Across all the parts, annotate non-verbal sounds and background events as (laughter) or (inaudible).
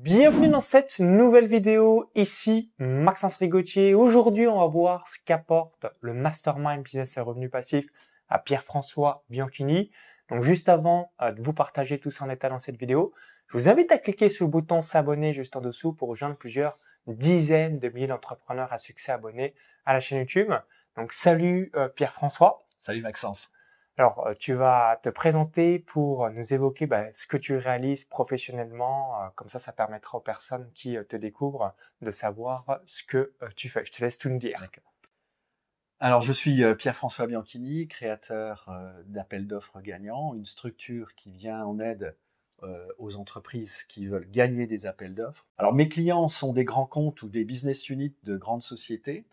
Bienvenue dans cette nouvelle vidéo, ici Maxence Rigotier. Aujourd'hui, on va voir ce qu'apporte le Mastermind Business et Revenus Passifs à Pierre-François Bianchini. Donc juste avant euh, de vous partager tout ça en état dans cette vidéo, je vous invite à cliquer sur le bouton s'abonner juste en dessous pour rejoindre plusieurs dizaines de milliers d'entrepreneurs à succès abonnés à la chaîne YouTube. Donc salut euh, Pierre-François. Salut Maxence. Alors, euh, tu vas te présenter pour nous évoquer bah, ce que tu réalises professionnellement. Euh, comme ça, ça permettra aux personnes qui te découvrent de savoir ce que tu fais. Je te laisse tout nous dire. Alors, je suis Pierre-François Bianchini, créateur d'Appel d'offres gagnants, une structure qui vient en aide aux entreprises qui veulent gagner des appels d'offres. Alors, mes clients sont des grands comptes ou des business units de grandes sociétés.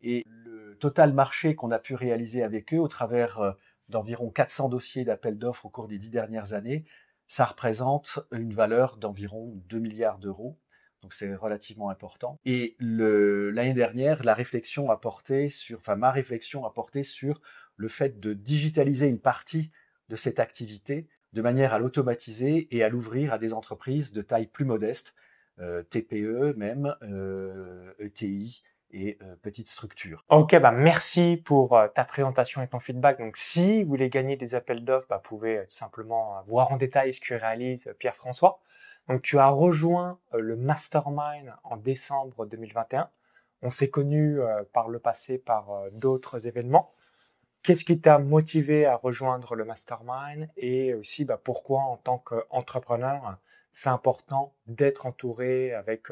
Et le total marché qu'on a pu réaliser avec eux au travers euh, d'environ 400 dossiers d'appels d'offres au cours des dix dernières années, ça représente une valeur d'environ 2 milliards d'euros. Donc c'est relativement important. Et l'année dernière, la réflexion a porté sur, enfin ma réflexion a porté sur le fait de digitaliser une partie de cette activité de manière à l'automatiser et à l'ouvrir à des entreprises de taille plus modeste, euh, TPE même, euh, ETI, et euh, petite structure. Ok, bah merci pour euh, ta présentation et ton feedback. Donc si vous voulez gagner des appels d'offres, bah, vous pouvez simplement euh, voir en détail ce que réalise Pierre-François. Donc tu as rejoint le mastermind en décembre 2021. On s'est connu par le passé par d'autres événements. Qu'est-ce qui t'a motivé à rejoindre le mastermind et aussi bah, pourquoi en tant qu'entrepreneur c'est important d'être entouré avec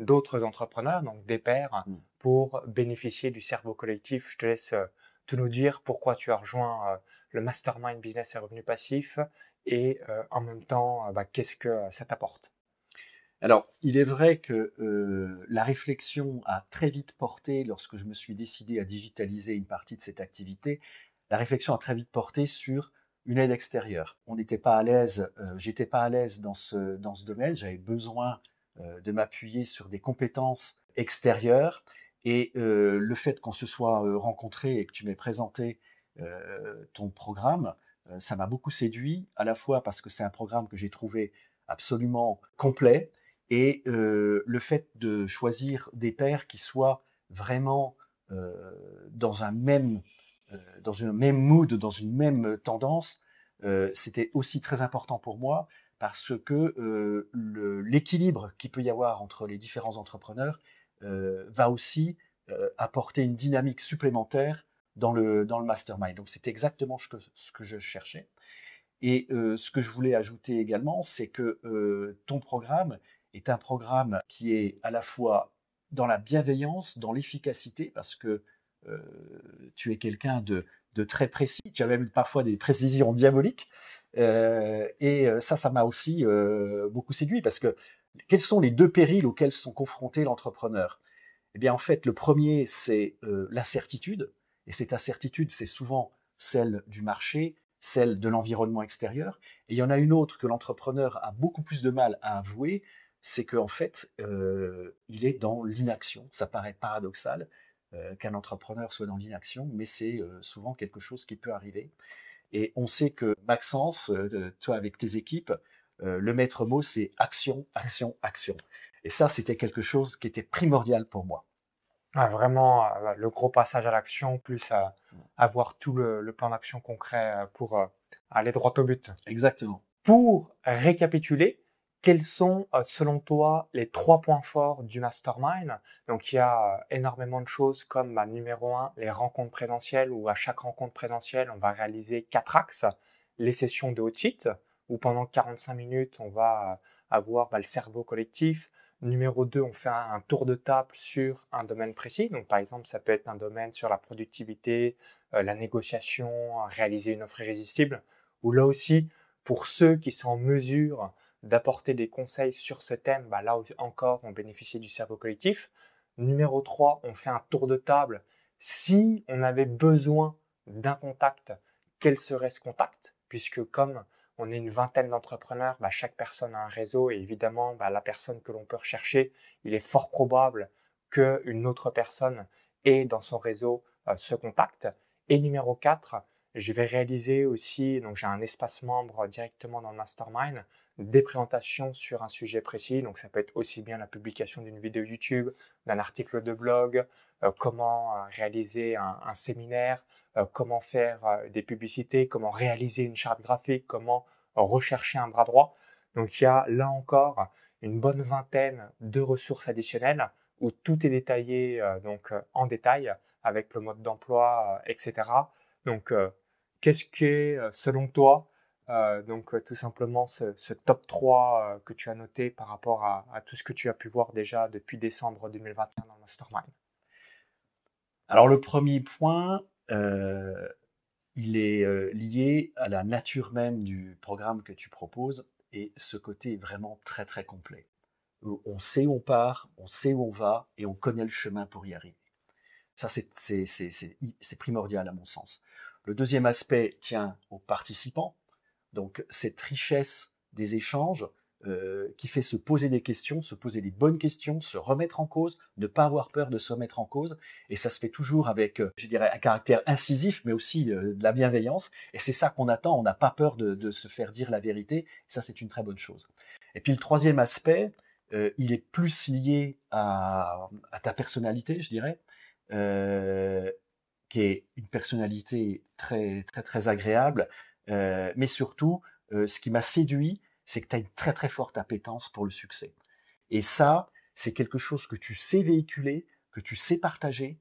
d'autres entrepreneurs, donc des pairs, mmh. pour bénéficier du cerveau collectif. Je te laisse euh, tout nous dire pourquoi tu as rejoint euh, le Mastermind Business et Revenus Passifs et euh, en même temps, bah, qu'est-ce que ça t'apporte? Alors, il est vrai que la réflexion a très vite porté, lorsque je me suis décidé à digitaliser une partie de cette activité, la réflexion a très vite porté sur une aide extérieure. On n'était pas à l'aise, j'étais pas à l'aise dans ce, dans ce domaine, j'avais besoin euh, de m'appuyer sur des compétences extérieures. Et euh, le fait qu'on se soit euh, rencontré et que tu m'aies présenté ton programme, ça m'a beaucoup séduit, à la fois parce que c'est un programme que j'ai trouvé absolument complet, et le fait de choisir des pairs qui soient vraiment dans un même dans même mood, dans une même tendance, c'était aussi très important pour moi parce que euh, l'équilibre qu'il peut y avoir entre les différents entrepreneurs euh, va aussi euh, apporter une dynamique supplémentaire dans le, dans le mastermind. Donc c'est exactement ce que, je cherchais. Et ce que je voulais ajouter également, c'est que ton programme est un programme qui est à la fois dans la bienveillance, dans l'efficacité, parce que tu es quelqu'un de, très précis, tu as même parfois des précisions diaboliques, et euh, ça, ça m'a aussi euh, beaucoup séduit parce que quels sont les deux périls auxquels sont confrontés l'entrepreneur? Eh bien, en fait, le premier, c'est l'incertitude. Et cette incertitude, c'est souvent celle du marché, celle de l'environnement extérieur. Et il y en a une autre que l'entrepreneur a beaucoup plus de mal à avouer, c'est qu'en fait, euh, il est dans l'inaction. Ça paraît paradoxal euh, qu'un entrepreneur soit dans l'inaction, mais c'est euh, souvent quelque chose qui peut arriver. Et on sait que Maxence, euh, toi avec tes équipes, euh, le maître mot, c'est action, action, action. Et ça, c'était quelque chose qui était primordial pour moi. Ah, vraiment, euh, le gros passage à l'action, plus avoir tout le plan d'action concret pour aller droit au but. Exactement. Pour récapituler, quels sont, euh, selon toi, les trois points forts du mastermind? Donc, il y a euh, énormément de choses comme, bah, numéro un, les rencontres présentielles, où à chaque rencontre présentielle, on va réaliser quatre axes. Les sessions de hot où pendant 45 minutes, on va euh, avoir bah, le cerveau collectif. Numéro 2, on fait un, tour de table sur un domaine précis. Donc, par exemple, ça peut être un domaine sur la productivité, la négociation, réaliser une offre irrésistible. Ou là aussi, pour ceux qui sont en mesure d'apporter des conseils sur ce thème, bah là encore, on bénéficie du cerveau collectif. Numéro 3, on fait un tour de table. Si on avait besoin d'un contact, quel serait ce contact? Puisque comme on est une vingtaine d'entrepreneurs, bah chaque personne a un réseau et évidemment, bah la personne que l'on peut rechercher, il est fort probable qu'une autre personne ait dans son réseau euh, ce contact. Et numéro 4, je vais réaliser aussi, donc j'ai un espace membre directement dans le mastermind, des présentations sur un sujet précis. Donc ça peut être aussi bien la publication d'une vidéo YouTube, d'un article de blog, euh, comment euh, réaliser un, séminaire, euh, comment faire des publicités, comment réaliser une charte graphique, comment rechercher un bras droit. Donc il y a là encore une bonne vingtaine de ressources additionnelles où tout est détaillé donc en détail avec le mode d'emploi, etc. Donc qu'est-ce qui selon toi donc tout simplement ce, top 3 que tu as noté par rapport à, tout ce que tu as pu voir déjà depuis décembre 2021 dans Mastermind? Alors le premier point, il est lié à la nature même du programme que tu proposes et ce côté est vraiment très très complet. On sait où on part, on sait où on va et on connaît le chemin pour y arriver. Ça, c'est primordial à mon sens. Le deuxième aspect tient aux participants. Donc cette richesse des échanges euh, qui fait se poser des questions, se poser les bonnes questions, se remettre en cause, ne pas avoir peur de se remettre en cause. Et ça se fait toujours avec, euh, je dirais, un caractère incisif, mais aussi euh, de la bienveillance. Et c'est ça qu'on attend. On n'a pas peur de, se faire dire la vérité. Ça, c'est une très bonne chose. Et puis le troisième aspect, il est plus lié à, ta personnalité, je dirais, qui est une personnalité très très très agréable. mais surtout, ce qui m'a séduit, c'est que tu as une très très forte appétence pour le succès. Et ça, c'est quelque chose que tu sais véhiculer, que tu sais partager,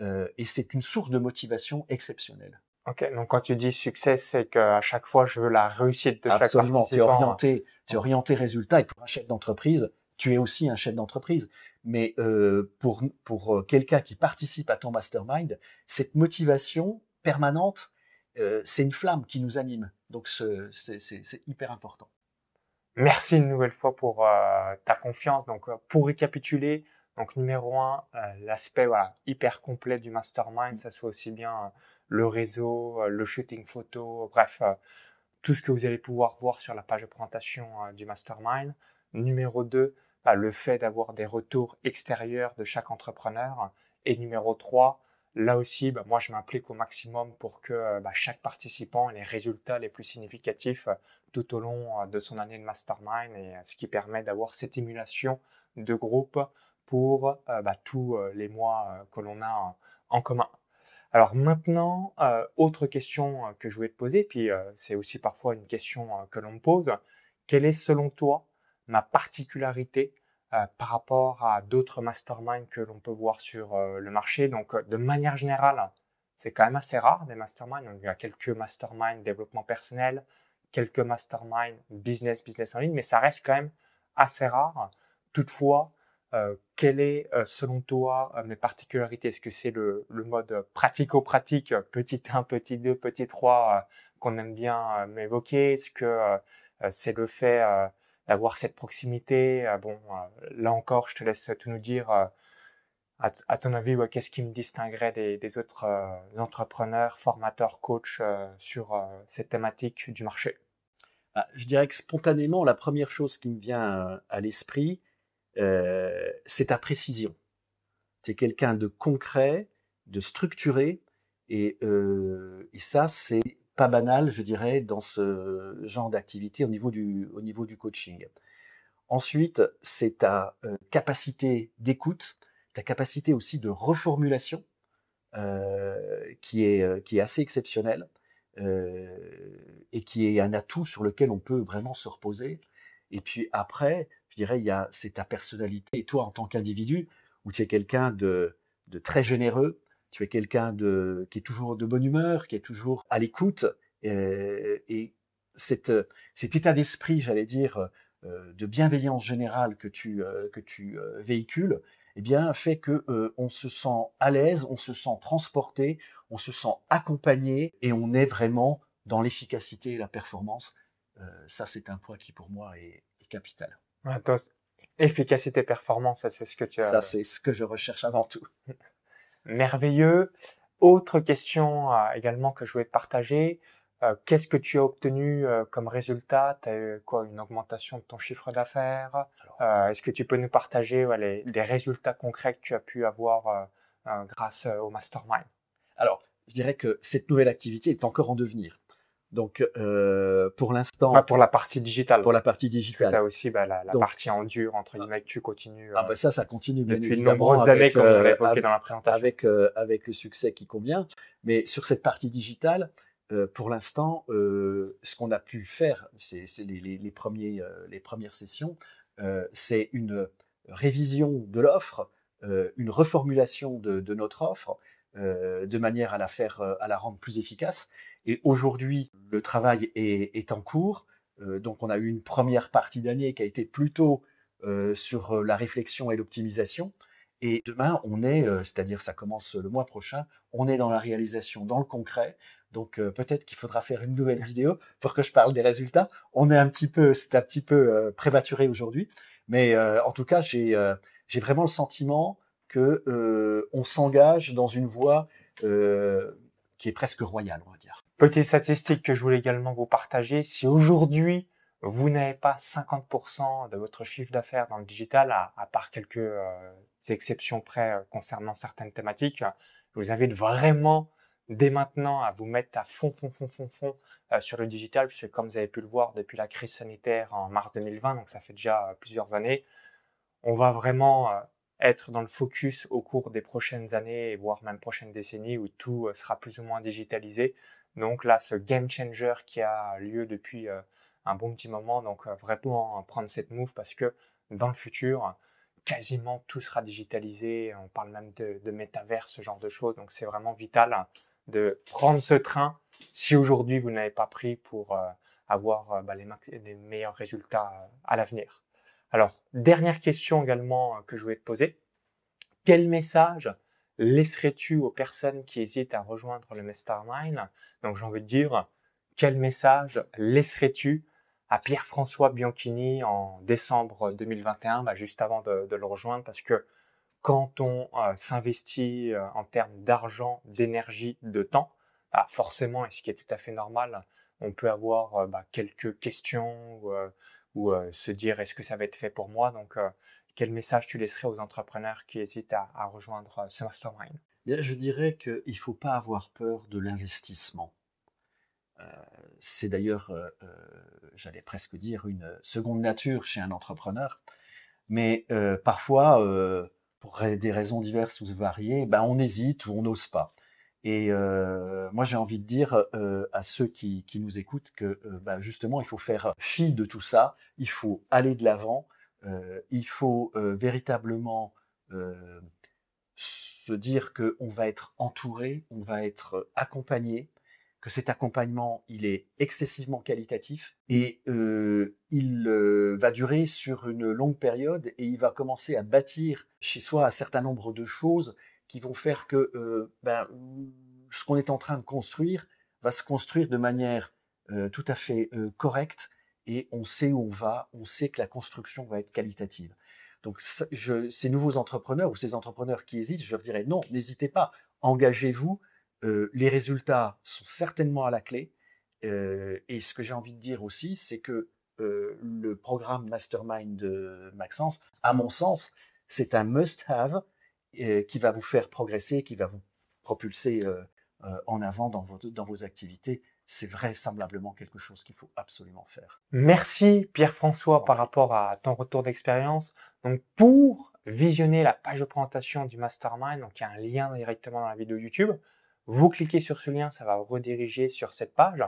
euh, et c'est une source de motivation exceptionnelle. Ok, donc quand tu dis succès, c'est qu'à chaque fois, je veux la réussite de chaque participant. Tu es orienté, tu es orienté résultat, et pour un chef d'entreprise, tu es aussi un chef d'entreprise. Mais euh, pour, pour euh, quelqu'un qui participe à ton mastermind, cette motivation permanente, euh, c'est une flamme qui nous anime. Donc c'est hyper important. Merci une nouvelle fois pour ta confiance. Donc, pour récapituler, donc numéro un, l'aspect hyper complet du mastermind, ça soit aussi bien le réseau, le shooting photo, bref, tout ce que vous allez pouvoir voir sur la page de présentation du mastermind. Numéro 2, le fait d'avoir des retours extérieurs de chaque entrepreneur. Et numéro 3, Là aussi, bah, moi, je m'implique au maximum pour que euh, bah, chaque participant ait les résultats les plus significatifs euh, tout au long euh, de son année de mastermind et ce qui permet d'avoir cette émulation de groupe pour bah, tous les mois que l'on a en, commun. Alors maintenant, autre question que je voulais te poser, puis c'est aussi parfois une question que l'on me pose, quelle est selon toi ma particularité euh, par rapport à d'autres masterminds que l'on peut voir sur euh, le marché. Donc, euh, de manière générale, c'est quand même assez rare des masterminds. il y a quelques masterminds développement personnel, quelques masterminds business, business en ligne, mais ça reste quand même assez rare. Toutefois, quelle est, selon toi, mes particularités? Est-ce que c'est le, le, mode pratico-pratique, petit 1, petit 2, petit 3, qu'on aime bien m'évoquer? Est-ce que c'est le fait d'avoir cette proximité. Euh, bon, euh, là encore, je te laisse tout nous dire. Euh, à, ton avis, qu'est-ce qui me distinguerait des, autres entrepreneurs, formateurs, coachs sur cette thématique du marché? Bah, Je dirais que spontanément, la première chose qui me vient à l'esprit, c'est ta précision. Tu es quelqu'un de concret, de structuré, et ça, c'est pas banal, je dirais, dans ce genre d'activité au, niveau du, coaching. Ensuite, c'est ta euh, capacité d'écoute, ta capacité aussi de reformulation, euh, qui, est, euh, qui est assez exceptionnelle et qui est un atout sur lequel on peut vraiment se reposer. Et puis après, je dirais, il y a, c'est ta personnalité et toi en tant qu'individu, où tu es quelqu'un de très généreux, tu es quelqu'un de qui est toujours de bonne humeur, qui est toujours à l'écoute, euh, et cette, cet état d'esprit, j'allais dire, euh, de bienveillance générale que tu euh, que tu véhicules, eh bien fait que on se sent à l'aise, on se sent transporté, on se sent accompagné et on est vraiment dans l'efficacité et la performance. ça, c'est un point qui pour moi est, capital. efficacité, performance, c'est ce que tu as. Ça, c'est ce que je recherche avant tout. (laughs) merveilleux. Autre question euh, également que je voulais te partager. Euh, qu'est-ce que tu as obtenu euh, comme résultat? Tu as eu quoi Une augmentation de ton chiffre d'affaires? Est-ce que tu peux nous partager les, des résultats concrets que tu as pu avoir grâce au mastermind? Alors, je dirais que cette nouvelle activité est encore en devenir. Donc, euh, pour l'instant. Pas pour la partie digitale. Pour la partie digitale. As aussi bah, la, la partie en dur, entre guillemets, que tu continues. Ah, bah ça, ça continue bien depuis de nombreuses années, comme on l'a évoqué dans la présentation. Avec, euh, avec le succès qui convient. Mais sur cette partie digitale, euh, pour l'instant, euh, ce qu'on a pu faire, c'est les, les, les, premiers, euh, les premières sessions, euh, c'est une révision de l'offre, une reformulation de, de notre offre, de manière à la faire, à la rendre plus efficace et aujourd'hui, le travail est, est en cours. Euh, donc, on a eu une première partie d'année qui a été plutôt euh, sur euh, la réflexion et l'optimisation. Et demain, on est, euh, c'est-à-dire ça commence le mois prochain, on est dans la réalisation, dans le concret. Donc euh, peut-être qu'il faudra faire une nouvelle vidéo pour que je parle des résultats. On est un petit peu, c'est un petit peu prématuré aujourd'hui, mais en tout cas, j'ai j'ai vraiment le sentiment que on s'engage dans une voie qui est presque royale, on va dire. Petite statistique que je voulais également vous partager, si aujourd'hui vous n'avez pas 50% de votre chiffre d'affaires dans le digital, à, part quelques euh, exceptions près euh, concernant certaines thématiques, je vous invite vraiment dès maintenant à vous mettre à fond, fond, fond, fond, fond euh, sur le digital, puisque comme vous avez pu le voir depuis la crise sanitaire en mars 2020, donc ça fait déjà plusieurs années, on va vraiment être dans le focus au cours des prochaines années, voire même prochaines décennies, où tout sera plus ou moins digitalisé. Donc là, ce game changer qui a lieu depuis euh, un bon petit moment, donc euh, vraiment prendre cette move parce que dans le futur, quasiment tout sera digitalisé. On parle même de, de métavers, ce genre de choses. Donc c'est vraiment vital de prendre ce train si aujourd'hui vous n'avez pas pris pour euh, avoir bah, les, les, meilleurs résultats à l'avenir. Alors, dernière question également que je voulais te poser. Quel message laisserais-tu aux personnes qui hésitent à rejoindre le Mastermind? Donc j'ai envie de dire, quel message laisserais-tu à Pierre-François Bianchini en décembre 2021, bah, juste avant de, le rejoindre, parce que quand on euh, s'investit euh, en termes d'argent, d'énergie, de temps, bah, forcément, et ce qui est tout à fait normal, on peut avoir euh, bah, quelques questions ou se dire est-ce que ça va être fait pour moi? Donc quel message tu laisserais aux entrepreneurs qui hésitent à, rejoindre ce mastermind? Bien, Je dirais qu'il ne faut pas avoir peur de l'investissement. C'est d'ailleurs, j'allais presque dire, une seconde nature chez un entrepreneur. Mais parfois, pour des raisons diverses ou variées, ben, on hésite ou on n'ose pas. Et moi, j'ai envie de dire à ceux qui, nous écoutent que ben, justement, il faut faire fi de tout ça, il faut aller de l'avant, euh, il faut euh, véritablement euh, se dire qu'on va être entouré, on va être accompagné, que cet accompagnement, il est excessivement qualitatif et euh, il euh, va durer sur une longue période et il va commencer à bâtir chez soi un certain nombre de choses qui vont faire que euh, ben, ce qu'on est en train de construire va se construire de manière tout à fait correcte et on sait où on va, on sait que la construction va être qualitative. Donc ces nouveaux entrepreneurs ou ces entrepreneurs qui hésitent, je leur dirais non, n'hésitez pas, engagez-vous, euh, les résultats sont certainement à la clé. Euh, et ce que j'ai envie de dire aussi, c'est que euh, le programme Mastermind de Maxence, à mon sens, c'est un must-have euh, qui va vous faire progresser, qui va vous propulser euh, euh, en avant dans vos, dans vos activités c'est vraisemblablement quelque chose qu'il faut absolument faire. Merci Pierre-François par rapport à ton retour d'expérience. Donc pour visionner la page de présentation du mastermind, donc il y a un lien directement dans la vidéo YouTube. Vous cliquez sur ce lien, ça va vous rediriger sur cette page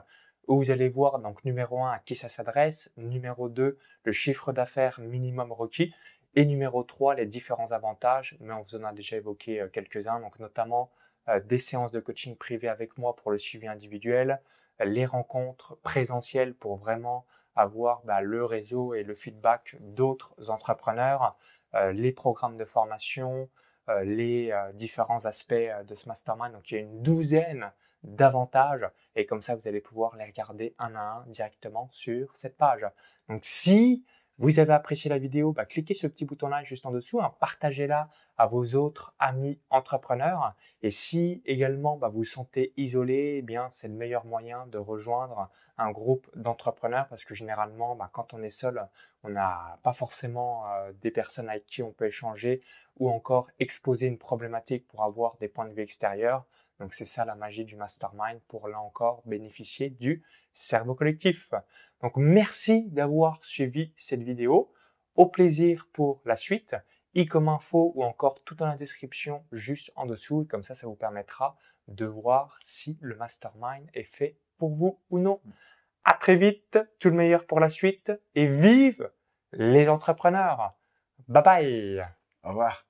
où vous allez voir donc numéro 1 à qui ça s'adresse, numéro 2 le chiffre d'affaires minimum requis et numéro 3 les différents avantages, mais on vous en a déjà évoqué euh, quelques-uns, donc notamment euh, des séances de coaching privées avec moi pour le suivi individuel, les rencontres présentielles pour vraiment avoir bah, le réseau et le feedback d'autres entrepreneurs, euh, les programmes de formation, euh, les euh, différents aspects euh, de ce mastermind. Donc il y a une douzaine d'avantages et comme ça vous allez pouvoir les regarder un à un directement sur cette page. Donc si vous avez apprécié la vidéo, bah, cliquez le petit bouton-là juste en dessous, hein, partagez-la à vos autres amis entrepreneurs. Et si également bah, vous vous sentez isolé, eh bien c'est le meilleur moyen de rejoindre un groupe d'entrepreneurs parce que généralement, bah, quand on est seul, on n'a pas forcément euh, des personnes avec qui on peut échanger ou encore exposer une problématique pour avoir des points de vue extérieurs. Donc c'est ça la magie du mastermind pour là encore bénéficier du cerveau collectif. Donc merci d'avoir suivi cette vidéo. Au plaisir pour la suite. i comme info ou encore tout dans la description juste en dessous. Comme ça, ça vous permettra de voir si le mastermind est fait pour vous ou non. À très vite, tout le meilleur pour la suite et vive les entrepreneurs. Bye bye. Au revoir.